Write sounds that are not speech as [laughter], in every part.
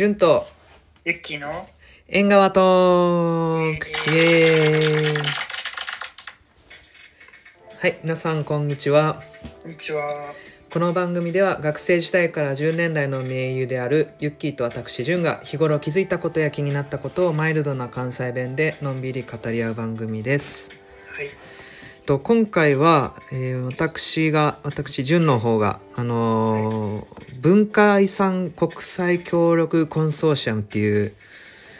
純と。ユッキーの？縁側トークイエーイ。はい皆さんこんにちは。こんにちは。この番組では学生時代から10年来の盟友であるユッキーと私純が日頃気づいたことや気になったことをマイルドな関西弁でのんびり語り合う番組です。はい。と今回は、えー私が私純の方があのー文化遺産国際協力コンソーシアムっていう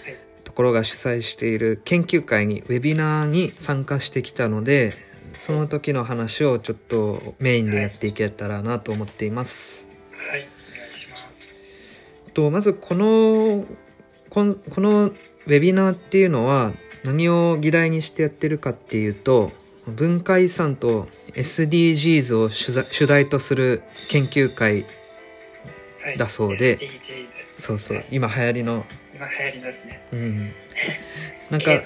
はい。ところが主催している研究会にウェビナーに参加してきたのでその時の話をちょっとメインでやっていけたらなと思っています。はい。お願いします。とまずこのこんこのウェビナーっていうのは何を議題にしてやってるかっていうと文化遺産と SDGs を主題とする研究会はい。だそうで SDGs。そうそうはい今流行りの今流行りですね。うん [laughs] なんか。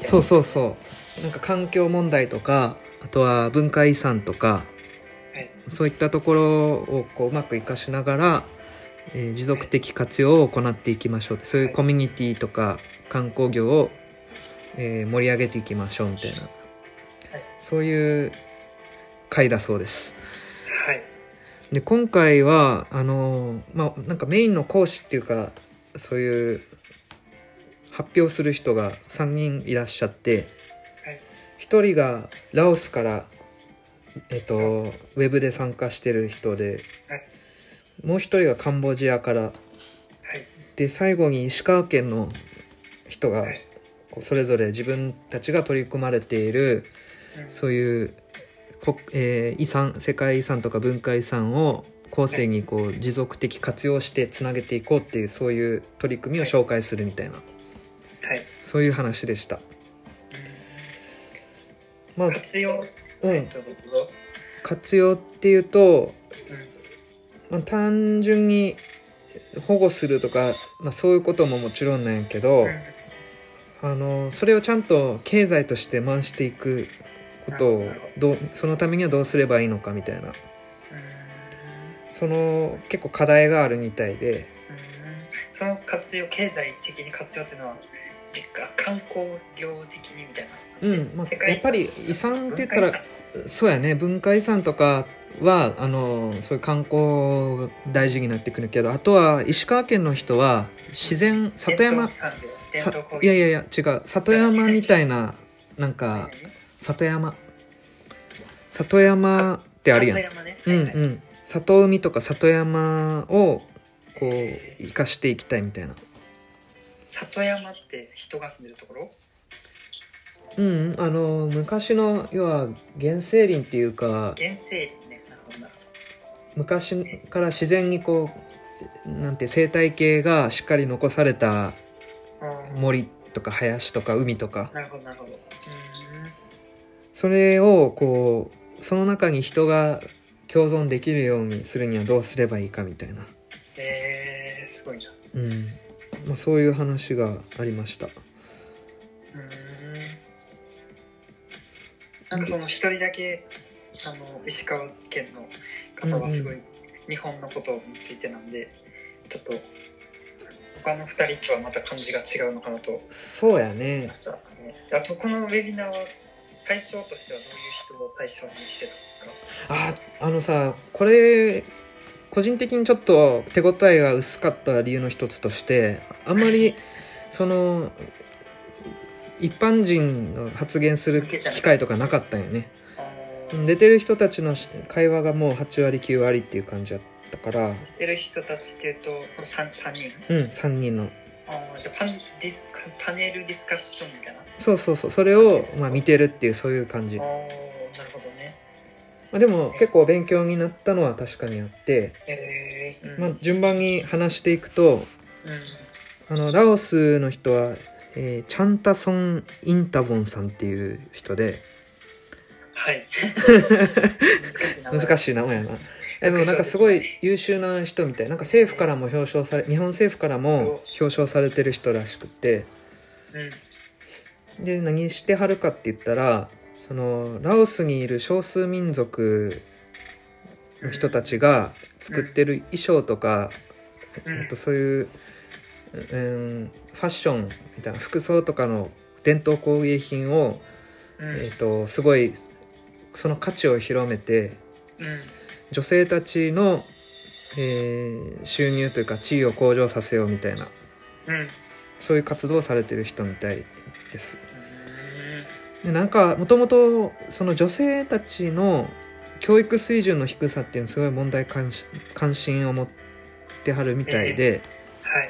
そうそうそうなんか環境問題とかあとは文化遺産とかはい。そういったところをこううまく活かしながら、えー持続的活用を行っていきましょうそういうコミュニティとか観光業を、えー盛り上げていきましょうみたいな、そういう会だそうです。はい。で今回はあのーまあなんかメインの講師っていうかそういう発表する人が3人いらっしゃってはい。1人がラオスから、えっと、ウェブで参加してる人ではい。もう1人がカンボジアからはい。で最後に石川県の人がそれぞれ自分たちが取り組まれているうんそういう国、えー遺産世界遺産とか文化遺産を後世にこう持続的活用してつなげていこうっていうそういう取り組みを紹介するみたいなはい。そういう話でした。まあうん、活用。うん。活用っていうと、うん。まあ、単純に保護するとか、まあ、そういうことももちろんなんやけど、うんあのそれをちゃんと経済として回していくことをどうそのためにはどうすればいいのかみたいな。その結構課題があるみたいで。その活用、経済的に活用っていうのは、観光業的にみたいな。うん、まあやっぱり遺産って言ったらそうやね。文化遺産とかはあのそういう観光が大事になってくるけどあとは石川県の人は自然里山いやいやいや違う里山みたいななんか何？里山。里山ってあるやん。里山ね。うんはいはい。うん。里海とか里山をこう生かしていきたいみたいな。里山って人が住んでるところ？うんうん。あの昔の要は原生林っていうか原生林ね。なるほどなるほ昔から自然にこうなんて生態系がしっかり残された森とか林とか海とか。なるほどなるほど。うそれをこうその中に人が共存できるようにするにはどうすればいいかみたいな、えー、すごいな。ううん。まあ、そういう話がありました。なんかその一人だけあの石川県の方はすごい日本のことについてなんでちょっと他の二人とはまた感じが違うのかなと。そうやね。あとこのウェビナーは対象としてはどういう人を対象にしてたのか？ああのさこれ個人的にちょっと手応えが薄かった理由の一つとしてあんまり [laughs] その一般人の発言する機会とかなかったんよね。出てる人たちの会話がもう8割9割っていう感じだったから。出る人たちっていうと 3, 三人？うん3人の。あーじゃあパンディスパネルディスカッションみたいな？そうそうそう。それを、まあ、見てるっていうそういう感じ、まあーなるほどね。あ、でも結構勉強になったのは確かにあって、えー、うん。まあ、順番に話していくとうん。あのラオスの人は、えーチャンタソン・インタボンさんっていう人で。はい。[laughs] 難いしい名前やな。でもなんかすごい優秀な人みたい。なんか政府からも表彰され日本政府からも表彰されてる人らしくて。うんで何してはるかって言ったらそのラオスにいる少数民族の人たちが作ってる衣装とかうん。えっと、そういう、うん、ファッションみたいな服装とかの伝統工芸品を、うん。えっと、すごいその価値を広めてうん。女性たちの、えー収入というか地位を向上させようみたいなうんそういう活動をされてる人みたいです。でなんかもともとその女性たちの教育水準の低さっていうのすごい問題関心を持ってはるみたいで、は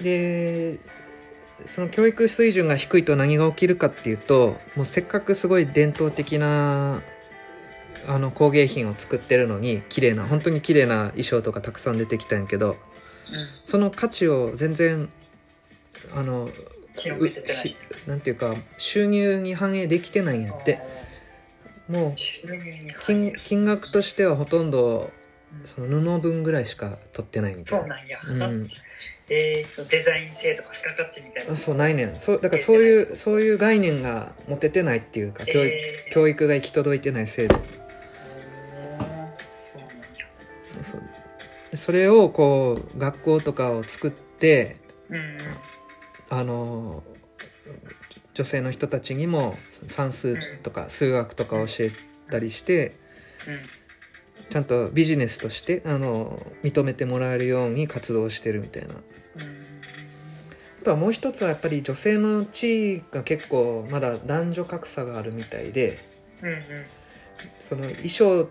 い。でその教育水準が低いと何が起きるかっていうともうせっかくすごい伝統的なあの工芸品を作ってるのに綺麗な本当に綺麗な衣装とかたくさん出てきたんやけどうんその価値を全然あのなんていうか収入に反映できてないんやって。もう金る金額としてはほとんどその布分ぐらいしか取ってないみたいな。そうなんや、うん、[laughs] えデザイン性とか付加価値みたいな。あそうないねん。そうだからそういうそういう概念が持ててないっていうか教育,、えー。教育が行き届いてないせいそれをこう学校とかを作ってうん。うんあの女性の人たちにも算数とか数学とか教えたりしてうん。ちゃんとビジネスとしてあの認めてもらえるように活動してるみたいな。あとはもう一つはやっぱり女性の地位が結構まだ男女格差があるみたいでその衣装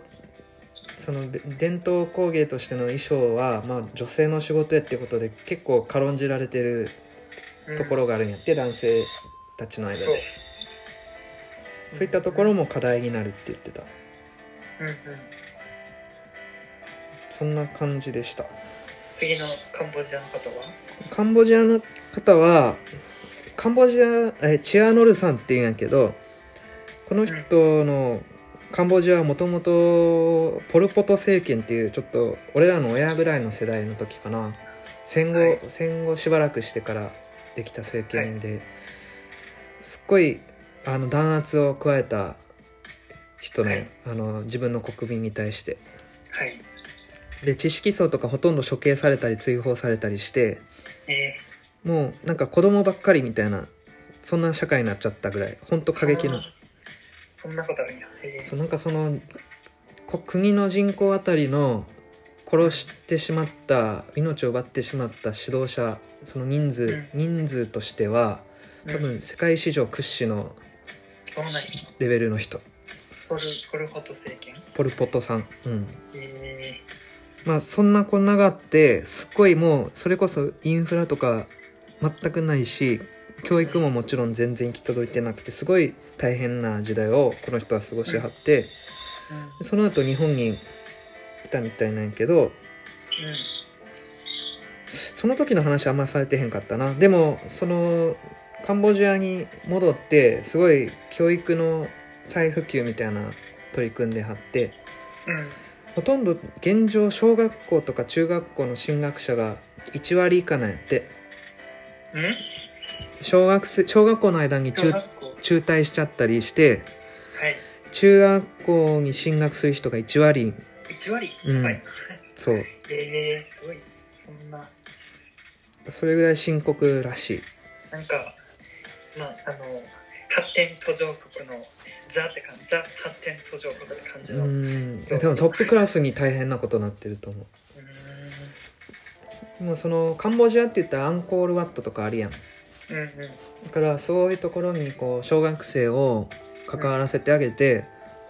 そので伝統工芸としての衣装は、まあ、女性の仕事やっていうことで結構軽んじられてるうんところがあるんやって、男性たちの間で。そう。そういったところも課題になるって言ってた。うんうんそんな感じでした。次のカンボジアの方は？カンボジアの方はカンボジアえチアノルさんっていうんやけどこの人のカンボジアはもともとポル・ポト政権っていうちょっと俺らの親ぐらいの世代の時かな。戦後、はい。戦後しばらくしてからできた政権で、すっごいあの弾圧を加えた人ね、あの自分の国民に対して。はい。で知識層とかほとんど処刑されたり追放されたりしてえもうなんか子供ばっかりみたいなそんな社会になっちゃったぐらい。本当ー、過激なそんなことあるんやえ。そうなんかそのこ国の人口あたりの殺してしまった命を奪ってしまった指導者その人数、うん。人数としてはー、多うん。分世界史上屈指のそうなんや。レベルの人ポルポト政権？ポル・ポトさん。うん。え。まあそんなこんながあってすっごいもうそれこそインフラとか全くないし教育ももちろん全然行き届いてなくてすごい大変な時代をこの人は過ごしはって、ー、うん。その後日本に来たみたいなんやけどその時の話あんまされてへんかったな。でもそのカンボジアに戻ってすごい教育の再普及みたいな取り組んではってうん。うんほとんど現状小学校とか中学校の進学者が1割以下なんやって。うん？小学生小学校の間に中中退しちゃったりしてはい。中学校に進学する人が1割。1割、うん。はい。そう。えー、すごい。そんな。それぐらい深刻らしい。なんかまああの発展途上国のザって感じザ発展途上国って感じうの。うん。ん多分トップクラスに大変なことになってると思う。もうそのカンボジアって言ったらアンコールワットとかあるやん。だうんうん。からそういうところにこう小学生を関わらせてあげて、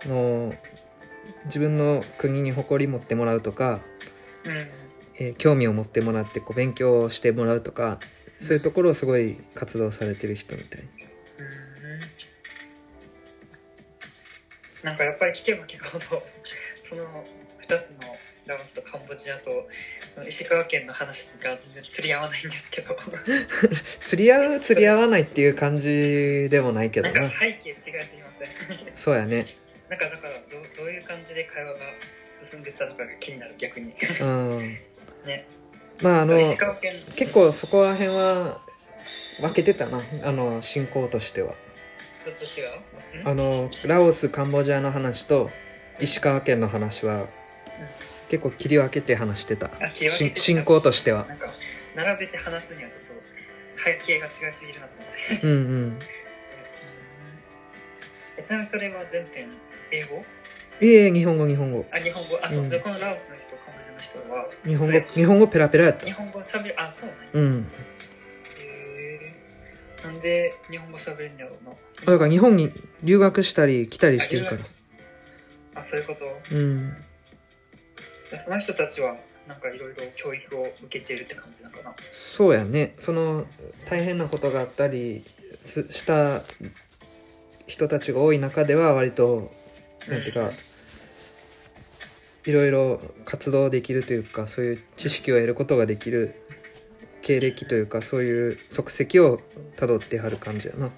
もう自分の国に誇り持ってもらうとか、うんえー興味を持ってもらってこう勉強してもらうとかそういうところをすごい活動されてる人みたい。なんかやっぱり聞けば聞くほどその2つのラオスとカンボジアと石川県の話が全然釣り合わないんですけど。[laughs] 釣り合う釣り合わないっていう感じでもないけどな。背景違いすぎません。そうやね。なんかだからどうどういう感じで会話が進んでったのかが気になる逆に。うん。ね。まああの石川県。結構そこら辺は分けてたな。あの進行としては。ちょっと違う？あのラオスカンボジアの話と石川県の話は結構切り分けて話してた。進行としては。なんか並べて話すにはちょっと背景が違いすぎるなと思って。うんうん。[laughs] えちなみにそれは全編英語？いえ日本語日本語。あ日本語？あそう、うん。でこのラオスの人カンボジアの人は？日本語日本語ペラペラやった。日本語喋る？あそうなんや。うん。なんで日本語喋るんやろうなだから日本に留学したり来たりしてるから。あそういうこと？うん。でその人たちはなんかいろいろ教育を受けてるって感じなのかな？そうやね。その大変なことがあったりすした人たちが多い中では割となんていうかいろいろ活動できるというかそういう知識を得ることができる経歴というかそういう足跡をたどってはる感じやな。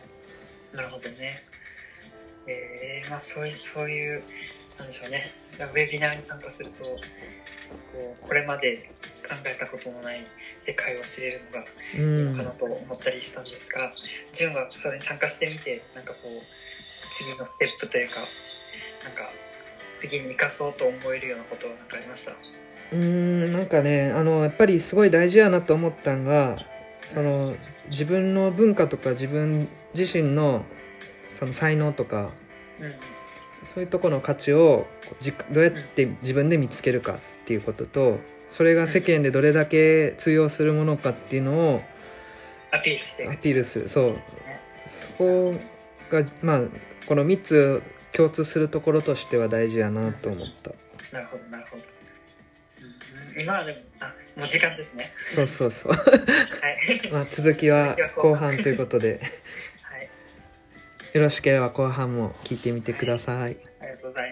なるほどね。えー、まあそういうそういうなんでしょうね。ウェビナーに参加するとこうこれまで考えたことのない世界を知れるのがういいのんかなと思ったりしたんですが、純はそれに参加してみてなんかこう次のステップというかなんか次に生かそうと思えるようなことは何かありました？うーんなんかねあのやっぱりすごい大事やなと思ったんがその自分の文化とか自分自身のその才能とかうんそういうとこの価値をどうやって自分で見つけるかっていうこととそれが世間でどれだけ通用するものかっていうのをアピールして。アピールする。そう。そこがまあこの3つ共通するところとしては大事やなと思った。なるほどなるほど、うん、今はでもあもう時間ですね。そうそうそう、はい。[laughs] まあ、続きは後半。ということで。はいよろしければ後半も聞いてみてください。ありがとうございます。